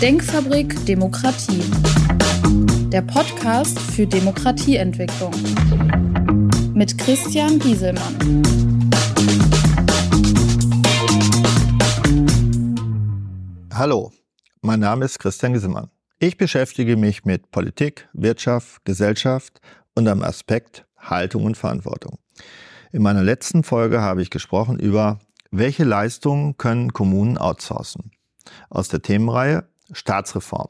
Denkfabrik Demokratie. Der Podcast für Demokratieentwicklung. Mit Christian Gieselmann. Hallo, mein Name ist Christian Gieselmann. Ich beschäftige mich mit Politik, Wirtschaft, Gesellschaft und am Aspekt Haltung und Verantwortung. In meiner letzten Folge habe ich gesprochen über, welche Leistungen können Kommunen outsourcen. Aus der Themenreihe Staatsreform.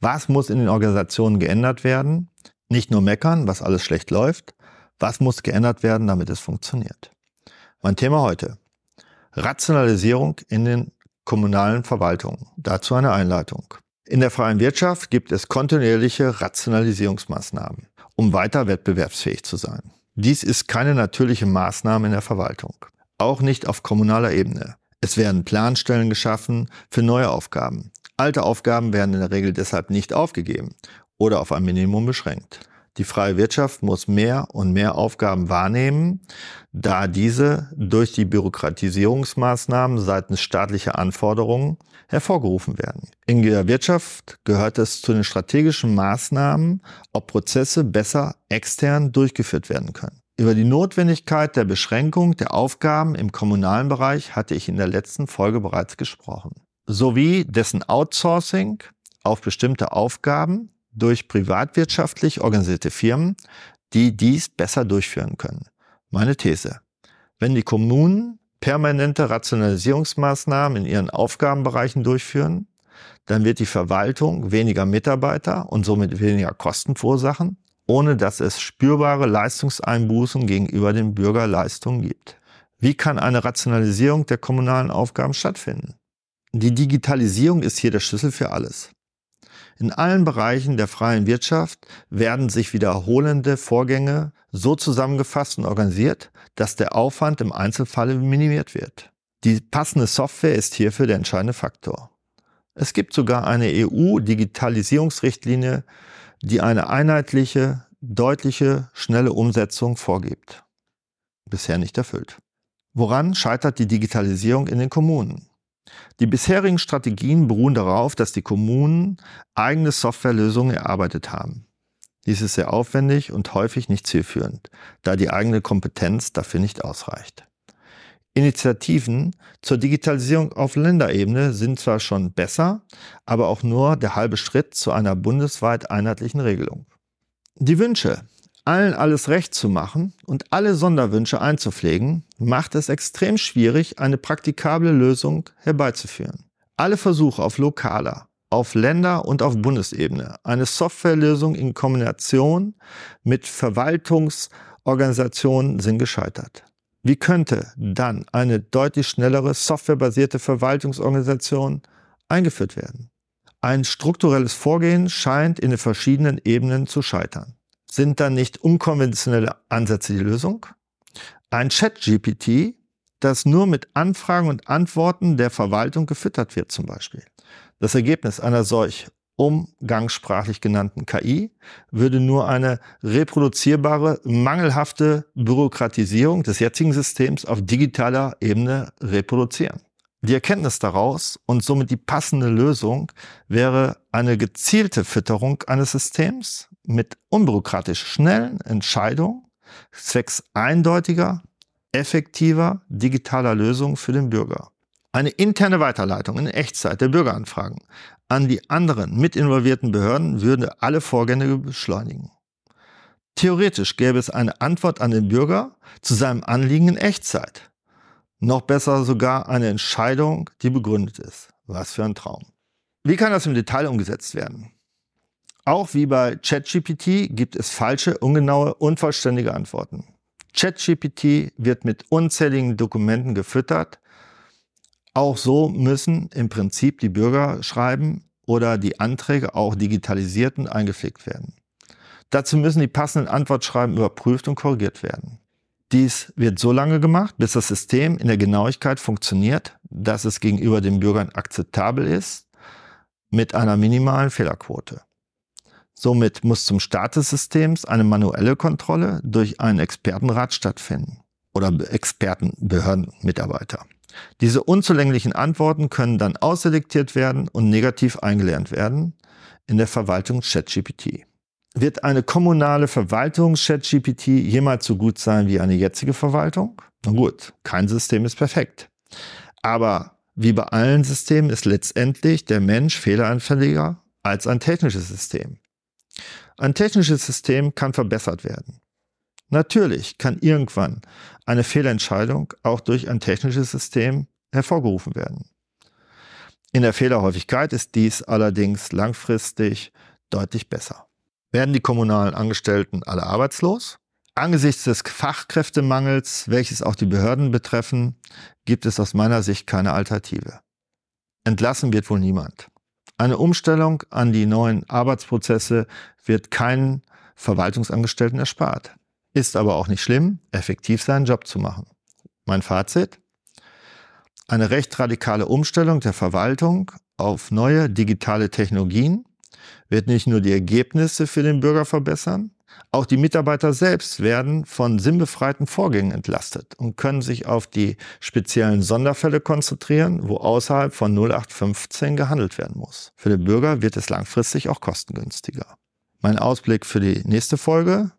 Was muss in den Organisationen geändert werden? Nicht nur meckern, was alles schlecht läuft. Was muss geändert werden, damit es funktioniert? Mein Thema heute. Rationalisierung in den kommunalen Verwaltungen. Dazu eine Einleitung. In der freien Wirtschaft gibt es kontinuierliche Rationalisierungsmaßnahmen, um weiter wettbewerbsfähig zu sein. Dies ist keine natürliche Maßnahme in der Verwaltung, auch nicht auf kommunaler Ebene. Es werden Planstellen geschaffen für neue Aufgaben. Alte Aufgaben werden in der Regel deshalb nicht aufgegeben oder auf ein Minimum beschränkt. Die freie Wirtschaft muss mehr und mehr Aufgaben wahrnehmen, da diese durch die Bürokratisierungsmaßnahmen seitens staatlicher Anforderungen hervorgerufen werden. In der Wirtschaft gehört es zu den strategischen Maßnahmen, ob Prozesse besser extern durchgeführt werden können. Über die Notwendigkeit der Beschränkung der Aufgaben im kommunalen Bereich hatte ich in der letzten Folge bereits gesprochen sowie dessen Outsourcing auf bestimmte Aufgaben durch privatwirtschaftlich organisierte Firmen, die dies besser durchführen können. Meine These. Wenn die Kommunen permanente Rationalisierungsmaßnahmen in ihren Aufgabenbereichen durchführen, dann wird die Verwaltung weniger Mitarbeiter und somit weniger Kosten verursachen, ohne dass es spürbare Leistungseinbußen gegenüber den Bürgerleistungen gibt. Wie kann eine Rationalisierung der kommunalen Aufgaben stattfinden? Die Digitalisierung ist hier der Schlüssel für alles. In allen Bereichen der freien Wirtschaft werden sich wiederholende Vorgänge so zusammengefasst und organisiert, dass der Aufwand im Einzelfall minimiert wird. Die passende Software ist hierfür der entscheidende Faktor. Es gibt sogar eine EU-Digitalisierungsrichtlinie, die eine einheitliche, deutliche, schnelle Umsetzung vorgibt. Bisher nicht erfüllt. Woran scheitert die Digitalisierung in den Kommunen? Die bisherigen Strategien beruhen darauf, dass die Kommunen eigene Softwarelösungen erarbeitet haben. Dies ist sehr aufwendig und häufig nicht zielführend, da die eigene Kompetenz dafür nicht ausreicht. Initiativen zur Digitalisierung auf Länderebene sind zwar schon besser, aber auch nur der halbe Schritt zu einer bundesweit einheitlichen Regelung. Die Wünsche, allen alles recht zu machen und alle Sonderwünsche einzupflegen, macht es extrem schwierig, eine praktikable Lösung herbeizuführen. Alle Versuche auf lokaler, auf Länder- und auf Bundesebene, eine Softwarelösung in Kombination mit Verwaltungsorganisationen sind gescheitert. Wie könnte dann eine deutlich schnellere softwarebasierte Verwaltungsorganisation eingeführt werden? Ein strukturelles Vorgehen scheint in den verschiedenen Ebenen zu scheitern. Sind dann nicht unkonventionelle Ansätze die Lösung? Ein Chat-GPT, das nur mit Anfragen und Antworten der Verwaltung gefüttert wird zum Beispiel. Das Ergebnis einer solch umgangssprachlich genannten KI würde nur eine reproduzierbare, mangelhafte Bürokratisierung des jetzigen Systems auf digitaler Ebene reproduzieren. Die Erkenntnis daraus und somit die passende Lösung wäre eine gezielte Fütterung eines Systems mit unbürokratisch schnellen Entscheidungen zwecks eindeutiger, effektiver digitaler Lösungen für den Bürger. Eine interne Weiterleitung in Echtzeit der Bürgeranfragen an die anderen mit involvierten Behörden würde alle Vorgänge beschleunigen. Theoretisch gäbe es eine Antwort an den Bürger zu seinem Anliegen in Echtzeit. Noch besser sogar eine Entscheidung, die begründet ist. Was für ein Traum. Wie kann das im Detail umgesetzt werden? Auch wie bei ChatGPT gibt es falsche, ungenaue, unvollständige Antworten. ChatGPT wird mit unzähligen Dokumenten gefüttert. Auch so müssen im Prinzip die Bürger schreiben oder die Anträge auch digitalisiert und eingepflegt werden. Dazu müssen die passenden Antwortschreiben überprüft und korrigiert werden. Dies wird so lange gemacht, bis das System in der Genauigkeit funktioniert, dass es gegenüber den Bürgern akzeptabel ist, mit einer minimalen Fehlerquote. Somit muss zum Start des Systems eine manuelle Kontrolle durch einen Expertenrat stattfinden oder Expertenbehördenmitarbeiter. Diese unzulänglichen Antworten können dann ausselektiert werden und negativ eingelernt werden in der Verwaltung ChatGPT. Wird eine kommunale Verwaltung ChatGPT jemals so gut sein wie eine jetzige Verwaltung? Na gut, kein System ist perfekt. Aber wie bei allen Systemen ist letztendlich der Mensch fehleranfälliger als ein technisches System. Ein technisches System kann verbessert werden. Natürlich kann irgendwann eine Fehlentscheidung auch durch ein technisches System hervorgerufen werden. In der Fehlerhäufigkeit ist dies allerdings langfristig deutlich besser. Werden die kommunalen Angestellten alle arbeitslos? Angesichts des Fachkräftemangels, welches auch die Behörden betreffen, gibt es aus meiner Sicht keine Alternative. Entlassen wird wohl niemand. Eine Umstellung an die neuen Arbeitsprozesse wird keinen Verwaltungsangestellten erspart. Ist aber auch nicht schlimm, effektiv seinen Job zu machen. Mein Fazit? Eine recht radikale Umstellung der Verwaltung auf neue digitale Technologien wird nicht nur die Ergebnisse für den Bürger verbessern, auch die Mitarbeiter selbst werden von sinnbefreiten Vorgängen entlastet und können sich auf die speziellen Sonderfälle konzentrieren, wo außerhalb von 0815 gehandelt werden muss. Für den Bürger wird es langfristig auch kostengünstiger. Mein Ausblick für die nächste Folge.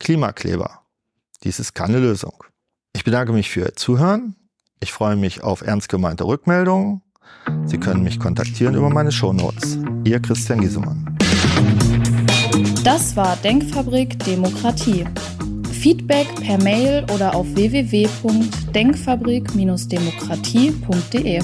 Klimakleber. Dies ist keine Lösung. Ich bedanke mich für Ihr Zuhören. Ich freue mich auf ernst gemeinte Rückmeldungen. Sie können mich kontaktieren über meine Shownotes. Ihr Christian Giesemann. Das war Denkfabrik Demokratie. Feedback per Mail oder auf www.denkfabrik-demokratie.de.